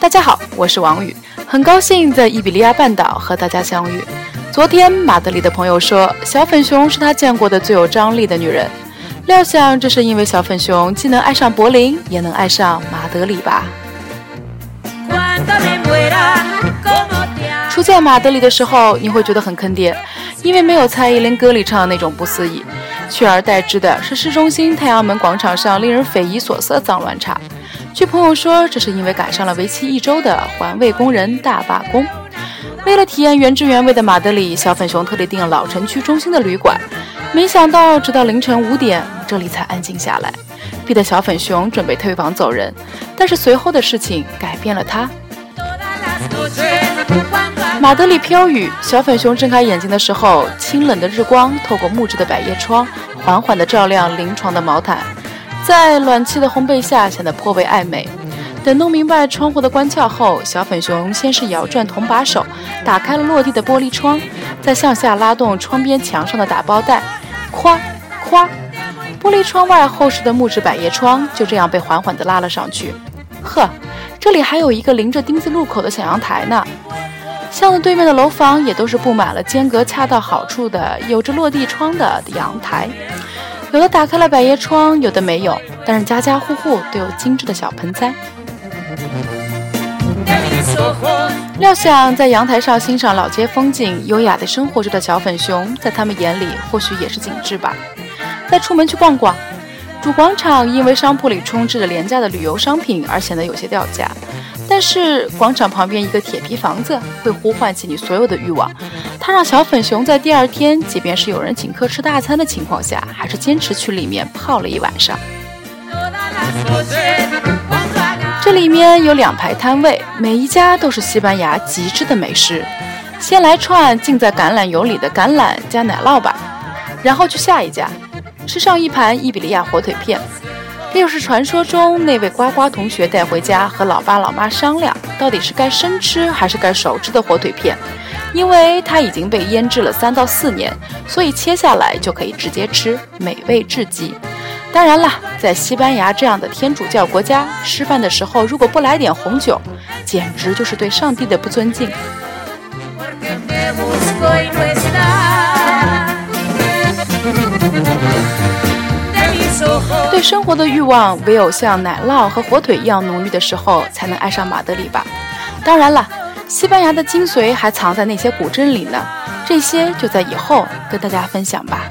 大家好，我是王宇，很高兴在伊比利亚半岛和大家相遇。昨天马德里的朋友说，小粉熊是他见过的最有张力的女人。料想这是因为小粉熊既能爱上柏林，也能爱上马德里吧。初见马德里的时候，你会觉得很坑爹，因为没有蔡依林歌里唱的那种不思议，取而代之的是市中心太阳门广场上令人匪夷所思的脏乱差。据朋友说，这是因为赶上了为期一周的环卫工人大罢工。为了体验原汁原味的马德里，小粉熊特地订了老城区中心的旅馆。没想到，直到凌晨五点，这里才安静下来，逼得小粉熊准备退房走人。但是随后的事情改变了他。马德里飘雨，小粉熊睁开眼睛的时候，清冷的日光透过木质的百叶窗，缓缓地照亮临床的毛毯，在暖气的烘焙下显得颇为暧昧。等弄明白窗户的关窍后，小粉熊先是摇转铜把手，打开了落地的玻璃窗，再向下拉动窗边墙上的打包带，咵咵，玻璃窗外厚实的木质百叶窗就这样被缓缓地拉了上去。呵。这里还有一个临着丁字路口的小阳台呢，巷子对面的楼房也都是布满了间隔恰到好处的、有着落地窗的阳台，有的打开了百叶窗，有的没有，但是家家户户都有精致的小盆栽。料想在阳台上欣赏老街风景、优雅的生活着的小粉熊，在他们眼里或许也是景致吧。再出门去逛逛。主广场因为商铺里充斥着廉价的旅游商品而显得有些掉价，但是广场旁边一个铁皮房子会呼唤起你所有的欲望。它让小粉熊在第二天，即便是有人请客吃大餐的情况下，还是坚持去里面泡了一晚上。这里面有两排摊位，每一家都是西班牙极致的美食。先来串浸在橄榄油里的橄榄加奶酪吧，然后去下一家。吃上一盘伊比利亚火腿片，这又是传说中那位呱呱同学带回家和老爸老妈商量，到底是该生吃还是该熟吃的火腿片。因为它已经被腌制了三到四年，所以切下来就可以直接吃，美味至极。当然了，在西班牙这样的天主教国家，吃饭的时候如果不来点红酒，简直就是对上帝的不尊敬。对生活的欲望，唯有像奶酪和火腿一样浓郁的时候，才能爱上马德里吧。当然了，西班牙的精髓还藏在那些古镇里呢，这些就在以后跟大家分享吧。